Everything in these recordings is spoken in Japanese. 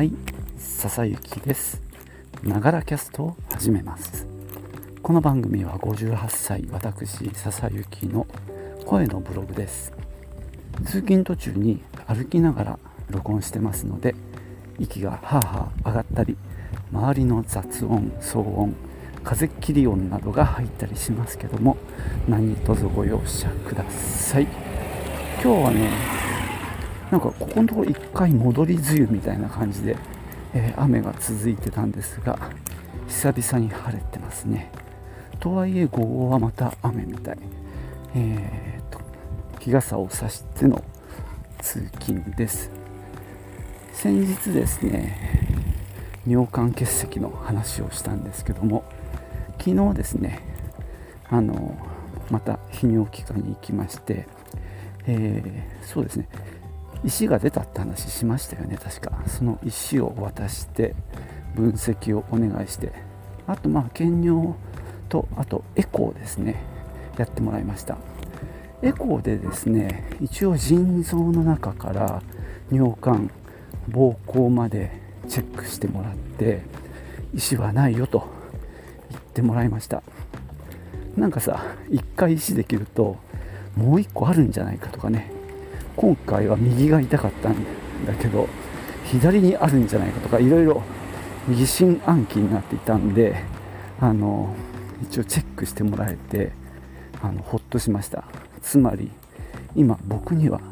はい笹雪です。ながらキャストを始めます。この番組は58歳私笹雪の声のブログです。通勤途中に歩きながら録音してますので息がハーハー上がったり周りの雑音騒音風切り音などが入ったりしますけども何卒ご容赦ください。今日はねなんかここのところ1回戻り梅雨みたいな感じで、えー、雨が続いてたんですが久々に晴れてますね。とはいえ午後はまた雨みたい。えーと、日傘を差しての通勤です。先日ですね尿管結石の話をしたんですけども昨日ですねあのまた泌尿器科に行きまして、えー、そうですね。石が出たって話しましたよね。確か。その石を渡して分析をお願いして。あとまあ検尿とあとエコーですね。やってもらいました。エコーでですね一応腎臓の中から尿管膀胱までチェックしてもらって石はないよと言ってもらいました。なんかさ1回石できるともう1個あるんじゃないかとかね。今回は右が痛かったんだけど左にあるんじゃないかとかいろいろ疑心暗鬼になっていたんであの一応チェックしてもらえてあのほっとしました。つまり今僕には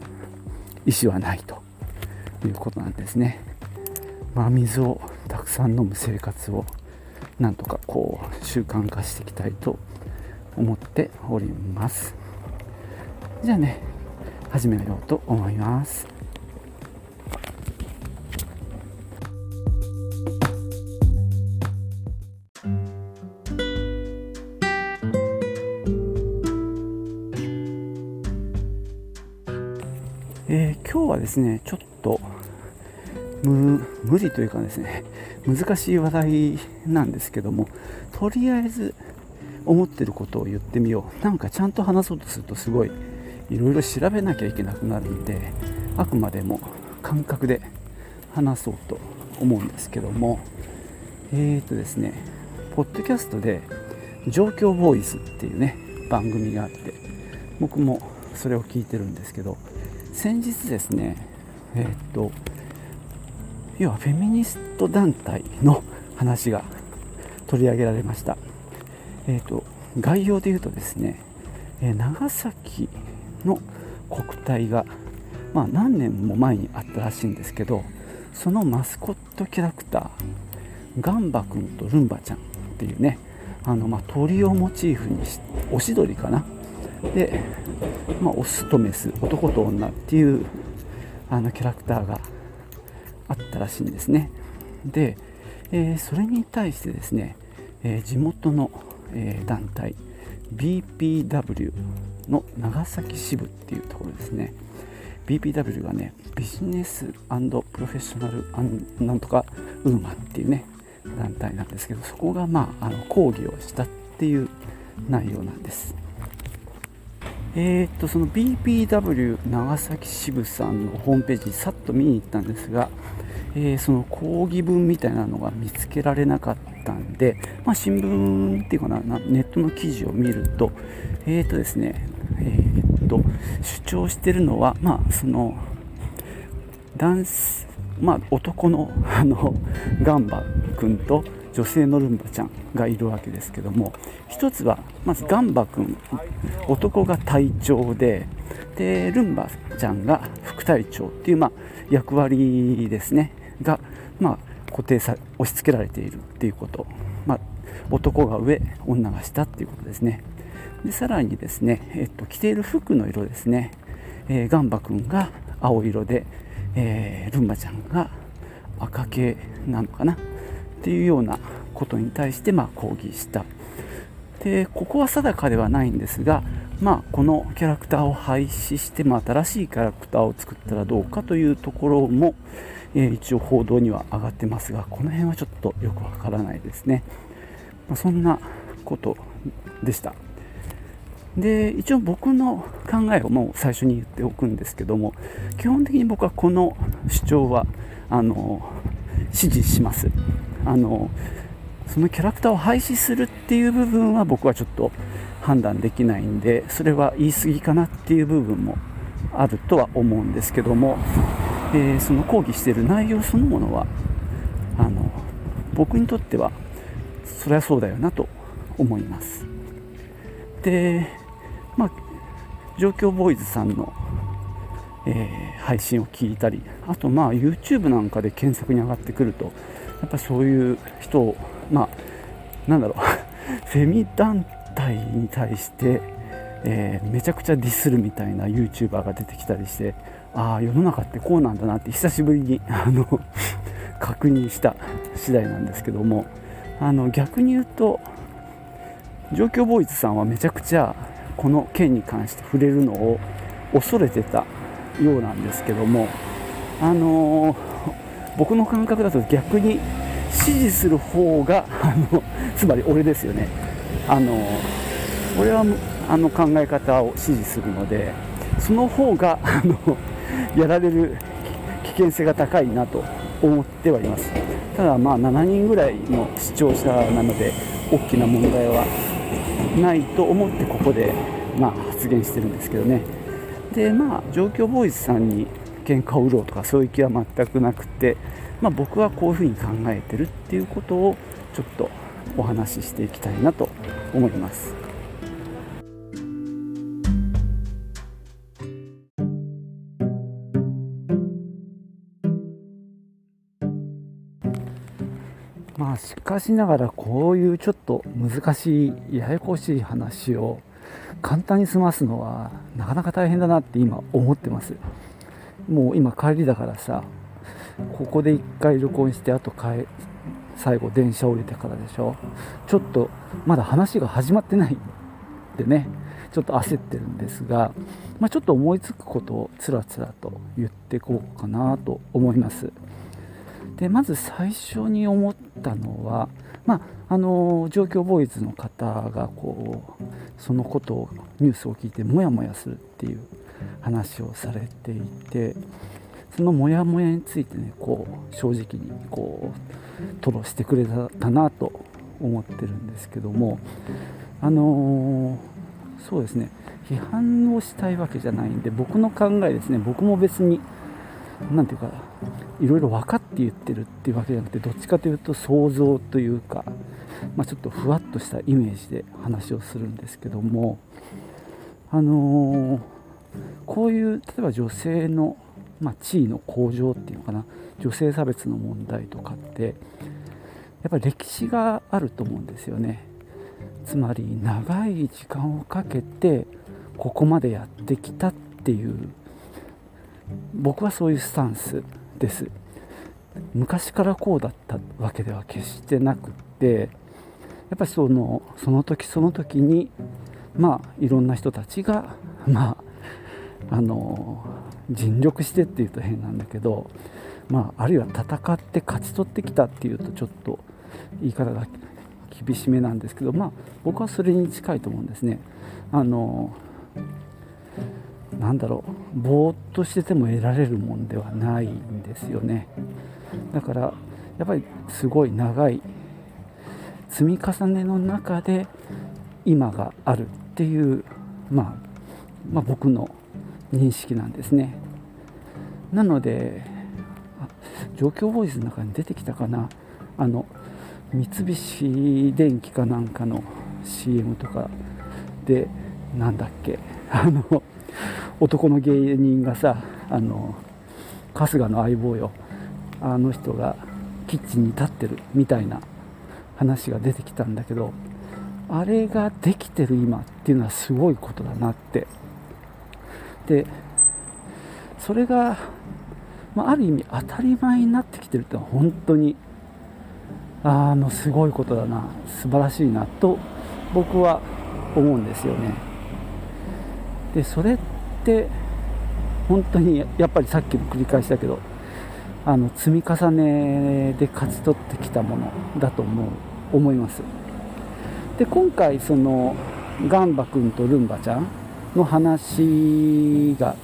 意思はないということなんですね、まあ、水をたくさん飲む生活をなんとかこう習慣化していきたいと思っております。じゃあね始めようと思います。えー、今日はですねちょっと無理というかですね難しい話題なんですけどもとりあえず思ってることを言ってみよう。なんかちゃんと話そうとするとすごいいろいろ調べなきゃいけなくなるんであくまでも感覚で話そうと思うんですけどもえーとですねポッドキャストで状況ボイスっていうね番組があって僕もそれを聞いてるんですけど先日ですねえー、と要はフェミニスト団体の話が取り上げられました。えーと、概要で言うとですね、え長崎の国体が、まあ、何年も前にあったらしいんですけどそのマスコットキャラクターガンバ君とルンバちゃんっていうねあの、まあ、鳥をモチーフにしオシドリかな。で、まあ、オスとメス男と女っていうあのキャラクターがあったらしいんですね。で、えー、それに対してですね、えー、地元の、えー、団体 BPW の長崎支部っていうところですね。BPW がねビジネスプロフェッショナルなんとかウーマンっていうね団体なんですけどそこがまああの抗議をしたっていう内容なんです。えー、っとその BPW 長崎支部さんのホームページにさっと見に行ったんですがえー、その抗議文みたいなのが見つけられなかったんで、まあ、新聞っていうかなネットの記事を見ると,、えーとですねえーと、主張してるのは、まあ、その男まあ、男の あのガンバ君と女性のルンバちゃんがいるわけですけども一つはまずガンバ君男が隊長ででルンバちゃんが副隊長っていう、まあ、役割ですね。が、まあ、固定さ押し付けられているっていうこと、まあ、男が上女が下っていうことですね。でさらにですね、えっと、着ている服の色ですね、えー、ガンバ君が青色で、えー、ルンバちゃんが赤系なのかな？っていうようなことに対して、まあ、抗議した。でここは定かではないんですが、まあ、このキャラクターを廃止して、まあ、新しいキャラクターを作ったらどうかというところも、えー、一応報道には上がってますがこの辺はちょっとよくわからないですね、まあ、そんなことでした。で一応僕の考えをもう最初に言っておくんですけども基本的に僕はこの主張はあの支持します。あのそのキャラクターを廃止するっていう部分は僕はちょっと判断できないんでそれは言い過ぎかなっていう部分もあるとは思うんですけども、えー、その抗議してる内容そのものはあの僕にとってはそれはそうだよなと思います。でまあ状況ボーイズさんの、えー、配信を聞いたりあとまあ YouTube なんかで検索に上がってくるとやっぱそういう人をまあなんだろう フェミ団体に対して、えー、めちゃくちゃディスるみたいな YouTuber が出てきたりしてああ世の中ってこうなんだなって久しぶりにあの 確認した次第なんですけどもあの逆に言うと状況ボーイズさんはめちゃくちゃこの件に関して触れるのを恐れてたようなんですけどもあのー、僕の感覚だと逆に支持する方があのつまり俺ですよね。あの俺はあの考え方を支持するのでその方があのやられる危険性が高いなと思ってはいます。ただまあ7人ぐらいの視聴者なので大きな問題はないと思ってここでまあ発言してるんですけどねでまあ状況ボーイズさんに喧嘩を売ろうとかそういう気は全くなくて、まあ、僕はこういうふうに考えてるっていうことをちょっとお話ししていきたいなと思います。しかしながらこういうちょっと難しいややこしい話を簡単に済ますのはなかなか大変だなって今思ってます。もう今帰りだからさここで1回録音してあと帰最後電車降りてからでしょ。ちょっとまだ話が始まってないんでね。ちょっと焦ってるんですが、まあ、ちょっと思いつくことをつらつらと言ってこうかなと思います。でまず最初に思ったのは、まあ、あの状況ボーイズの方がこうそのことをニュースを聞いてモヤモヤするっていう話をされていてそのモヤモヤについてねこう正直にこう吐露してくれたなと思ってるんですけどもあの、そうですね批判をしたいわけじゃないんで僕の考えですね僕も別に何て言うかいろいろ分かって言ってるっていうわけじゃなくてどっちかというと想像というか、まあ、ちょっとふわっとしたイメージで話をするんですけどもあのー、こういう例えば女性の、まあ、地位の向上っていうのかな女性差別の問題とかってやっぱり歴史があると思うんですよね。つまり長い時間をかけてここまでやってきたっていう僕はそういうスタンスです昔からこうだったわけでは決してなくってやっぱりそのその時その時にまあいろんな人たちがまああの尽力してっていうと変なんだけどまああるいは戦って勝ち取ってきたっていうとちょっと言い方が厳しめなんですけどまあ僕はそれに近いと思うんですね。あのなんだろう。ぼーっとしてても得られるもんではないんですよね。だからやっぱりすごい長い積み重ねの中で今があるっていう、まあ、まあ僕の認識なんですね。なので状況ボーイズの中に出てきたかな。あの三菱電機かなんかの CM とかでなんだっけ。あの男の芸人がさあの春日の相棒よ。あの人がキッチンに立ってるみたいな話が出てきたんだけどあれができてる今っていうのはすごいことだなって。でそれが、まあ、ある意味当たり前になってきてるってのは本当にあのすごいことだな。素晴らしいなと僕は思うんですよね。でそれって本当にやっぱりさっきの繰り返しだけどあの積み重ねで勝ち取ってきたものだと思う思います。で今回そのガンバ君とルンバちゃんの話が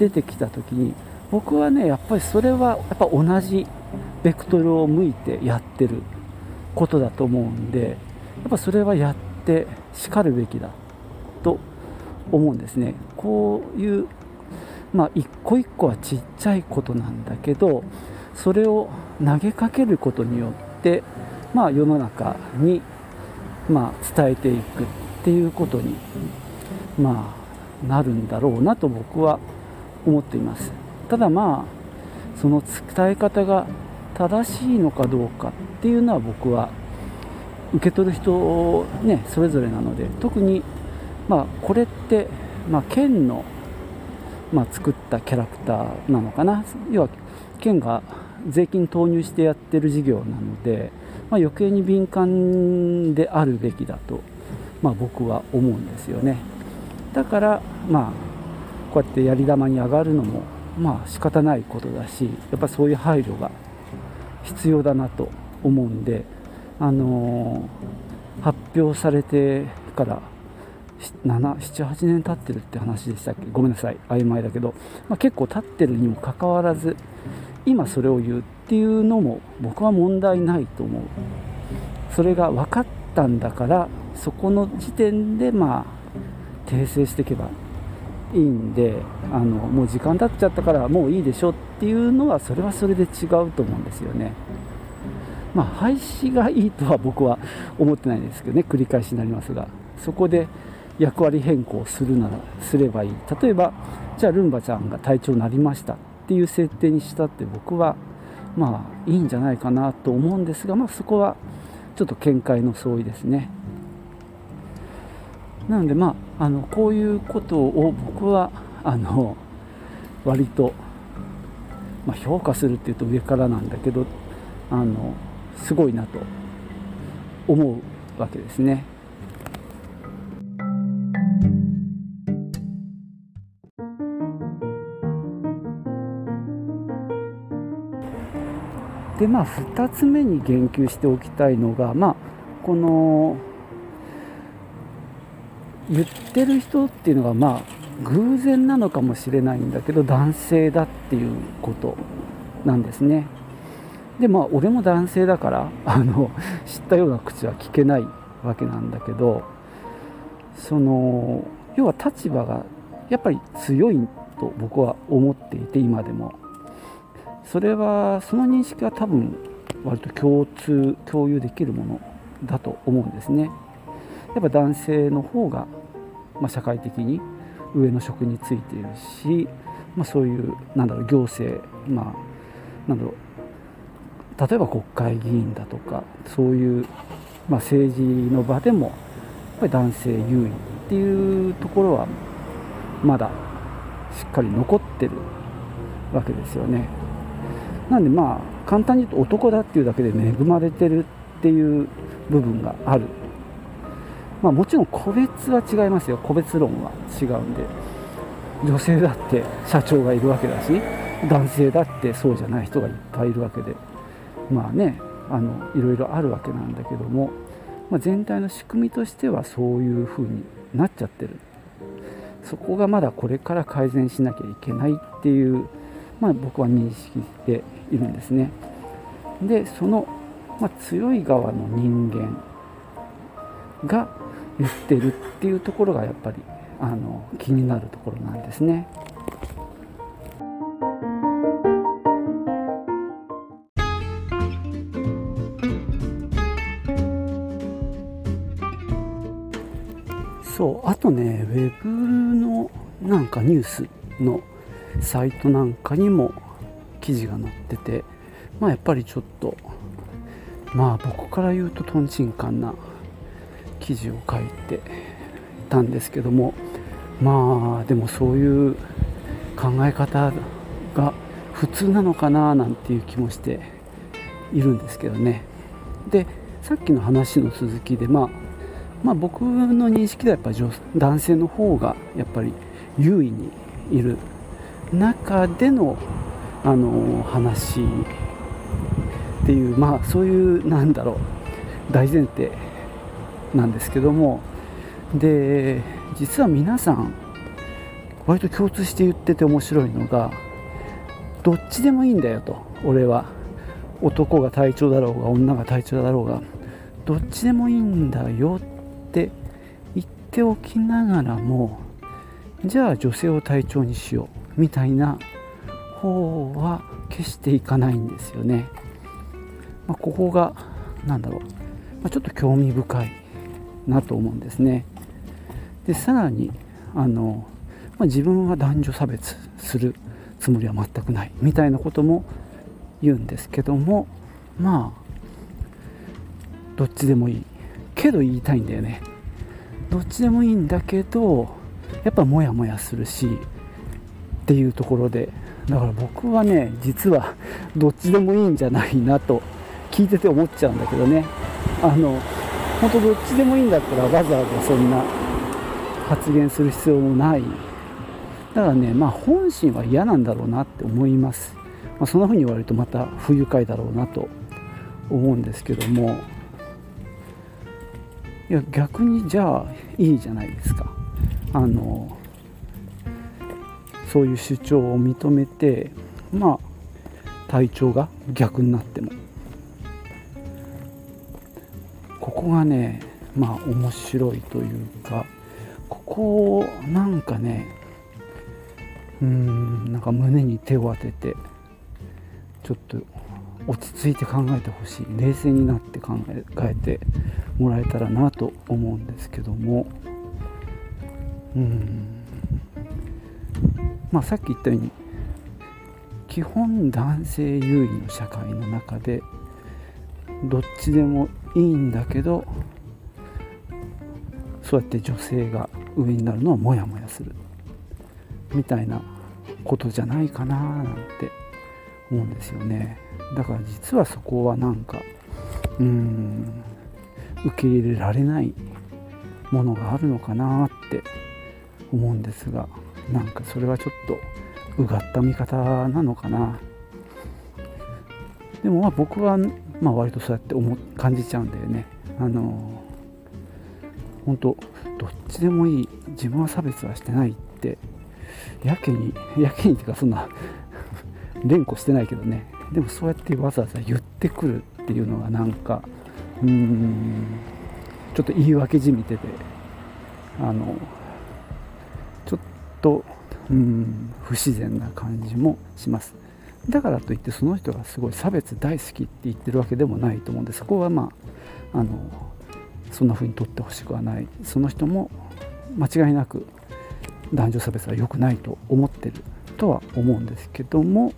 出てきた時に僕はねやっぱりそれはやっぱ同じベクトルを向いてやってることだと思うんでやっぱそれはやってしかるべきだと思うんですね。こういうまあ一個一個はちっちゃいことなんだけどそれを投げかけることによってまあ世の中にまあ伝えていくっていうことにまあなるんだろうなと僕は思っています。ただまあその伝え方が正しいのかどうかっていうのは僕は受け取る人ねそれぞれなので特にまあこれって、まあ、県の、まあ、作ったキャラクターなのかな。要は県が税金投入してやってる事業なので、まあ、余計に敏感であるべきだと、まあ、僕は思うんですよね。だからまあこうやってやり玉に上がるのもまあ仕方ないことだしやっぱそういう配慮が必要だなと思うんであのー、発表されてから78年経ってるって話でしたっけ？ごめんなさい。曖昧だけど、まあ、結構経ってるにもかかわらず今それを言うっていうのも僕は問題ないと思う。それが分かったんだからそこの時点でまあ訂正していけばいいんであのもう時間経っちゃったからもういいでしょっていうのはそれはそれで違うと思うんですよね。まあ廃止がいいとは僕は思ってないですけどね繰り返しになりますが。そこで役割変更するならすればいい例えばじゃあルンバちゃんが隊長になりましたっていう設定にしたって僕はまあいいんじゃないかなと思うんですが、まあ、そこはちょっと見解の相違ですね。なのでまああのこういうことを僕はあの割と、まあ、評価するっていうと上からなんだけどあのすごいなと思うわけですね。でまあ2つ目に言及しておきたいのがまあこの言ってる人っていうのがまあ偶然なのかもしれないんだけど男性だっていうことなんですね。でまあ俺も男性だからあの知ったような口は聞けないわけなんだけどその要は立場がやっぱり強いと僕は思っていて今でも。それはその認識は多分割と共通共有できるものだと思うんですねやっぱ男性の方が、まあ、社会的に上の職についているし、まあ、そういうなんだろう行政まあなんだろう例えば国会議員だとかそういう、まあ、政治の場でもやっぱり男性優位っていうところはまだしっかり残ってるわけですよね。なんでまあ簡単に言うと男だっていうだけで恵まれてるっていう部分がある。まあもちろん個別は違いますよ。個別論は違うんで。女性だって社長がいるわけだし男性だってそうじゃない人がいっぱいいるわけで。まあねあのいろいろあるわけなんだけども、まあ、全体の仕組みとしてはそういう風になっちゃってる。そこがまだこれから改善しなきゃいけないっていう、まあ、僕は認識でいるんですねでその、まあ、強い側の人間が言ってるっていうところがやっぱりあの気になるところなんですね。そうあとねウェブのなんかニュースのサイトなんかにも記事が載っててまあやっぱりちょっとまあ僕から言うととんちんかんな記事を書いてたんですけどもまあでもそういう考え方が普通なのかななんていう気もしているんですけどね。でさっきの話の続きでまあまあ僕の認識ではやっぱり男性の方がやっぱり優位にいる中でのあの話っていうまあそういうなんだろう大前提なんですけどもで実は皆さん割と共通して言ってて面白いのがどっちでもいいんだよと俺は。男が隊長だろうが女が隊長だろうがどっちでもいいんだよって言っておきながらもじゃあ女性を隊長にしよう。みたいな方は決していかないんですよね。まあ、ここが何だろう、まあ、ちょっと興味深いなと思うんですね。でさらにあの、まあ、自分は男女差別するつもりは全くないみたいなことも言うんですけどもまあどっちでもいいけど言いたいんだよねどっちでもいいんだけどやっぱモヤモヤするしっていうところでだから僕はね実はどっちでもいいんじゃないなと聞いてて思っちゃうんだけどね。あの本当どっちでもいいんだったらわざわざそんな発言する必要もない。だからねまあ本心は嫌なんだろうなって思います、まあ、そんな風に言われるとまた不愉快だろうなと思うんですけども。いや逆にじゃあいいじゃないですか。あのそういう主張を認めてまあ体調が逆になっても。ここがねまあ面白いというかここをなんかねうんなんか胸に手を当ててちょっと落ち着いて考えてほしい。冷静になって考えてもらえたらなと思うんですけども。うん。まあさっき言ったように基本男性優位の社会の中でどっちでもいいんだけどそうやって女性が上になるのはモヤモヤするみたいなことじゃないかななんて思うんですよね。だから実はそこはなんかうん受け入れられないものがあるのかなって思うんですがなんかそれはちょっとうがった見方なのかな。でもまあ僕はまあ割とそうやって思感じちゃうんだよね。あの本当どっちでもいい。自分は差別はしてないって。やけにやけにっていうかそんな連呼してないけどね。でもそうやってわざわざ言ってくるっていうのがなんかうーんちょっと言い訳じみててあのとうん不自然な感じもします。だからといってその人がすごい差別大好きって言ってるわけでもないと思うんでそこはまああのそんな風に取ってほしくはない。その人も間違いなく男女差別は良くないと思ってる。とは思うんですけども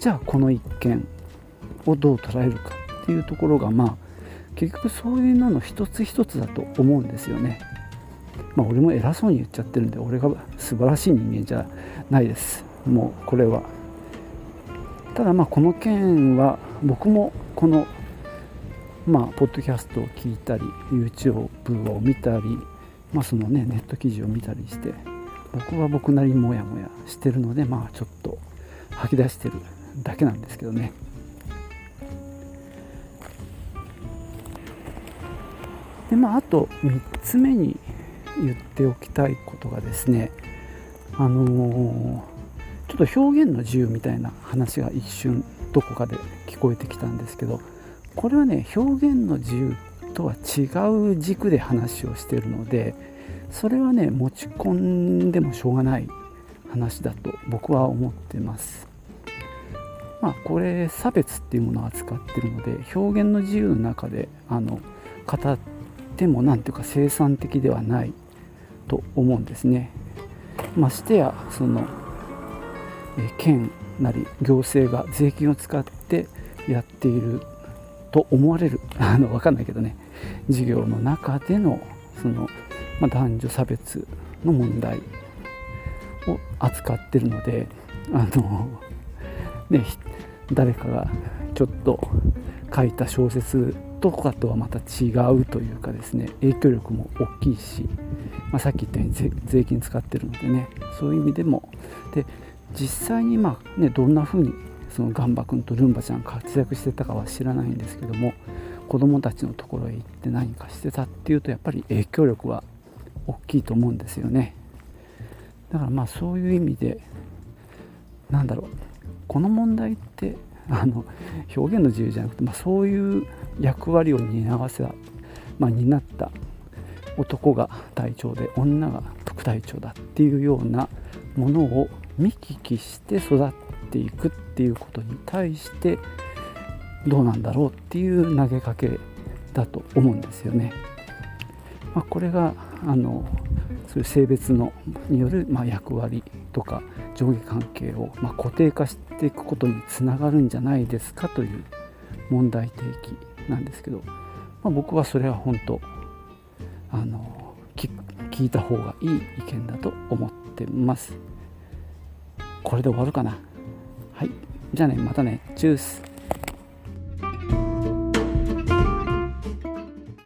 じゃあこの一件をどう捉えるかっていうところがまあ結局そういうのの一つ一つだと思うんですよね。まあ俺も偉そうに言っちゃってるんで俺が素晴らしい人間じゃないですもうこれは。ただまあこの件は僕もこのまあポッドキャストを聞いたり YouTube を見たりまあそのねネット記事を見たりして僕は僕なりにモヤモヤしてるのでまあちょっと吐き出してるだけなんですけどねでまああと3つ目に言っておきたいことがですねあのー、ちょっと表現の自由みたいな話が一瞬どこかで聞こえてきたんですけどこれはね表現の自由とは違う軸で話をしてるのでそれはね持ち込んでもしょうがない話だと僕は思ってます。まあこれ差別っていうものを扱ってるので表現の自由の中であの語っても何ていうか生産的ではないと思うんですね。ましてやその県なり行政が税金を使ってやっていると思われる。あの分かんないけどね。授業の中でのその、まあ、男女差別の問題を扱ってるのであの ね誰かがちょっと書いた小説とかとはまた違うというかですね影響力も大きいし、まあ、さっき言ったように税金使ってるのでねそういう意味でも。で実際にまあねどんな風にそのガンバ君とルンバちゃん活躍してたかは知らないんですけども子供たちのところへ行って何かしてたっていうとやっぱり影響力は大きいと思うんですよね。だからまあそういう意味でなんだろう。この問題ってあの表現の自由じゃなくて、まあ、そういう役割を担わせた、まあ、担った男が隊長で女が副隊長だっていうようなものを見聞きして育っていくっていうことに対してどうなんだろうっていう投げかけだと思うんですよね。まあ、これがあのそういう性別のによる、ま、役割とか上下関係を、ま、固定化していくことにつながるんじゃないですかという問題提起なんですけど、まあ、僕はそれは本当あの聞いた方がいい意見だと思ってます。これで終わるかな？はい。じゃあねまたね。チュース。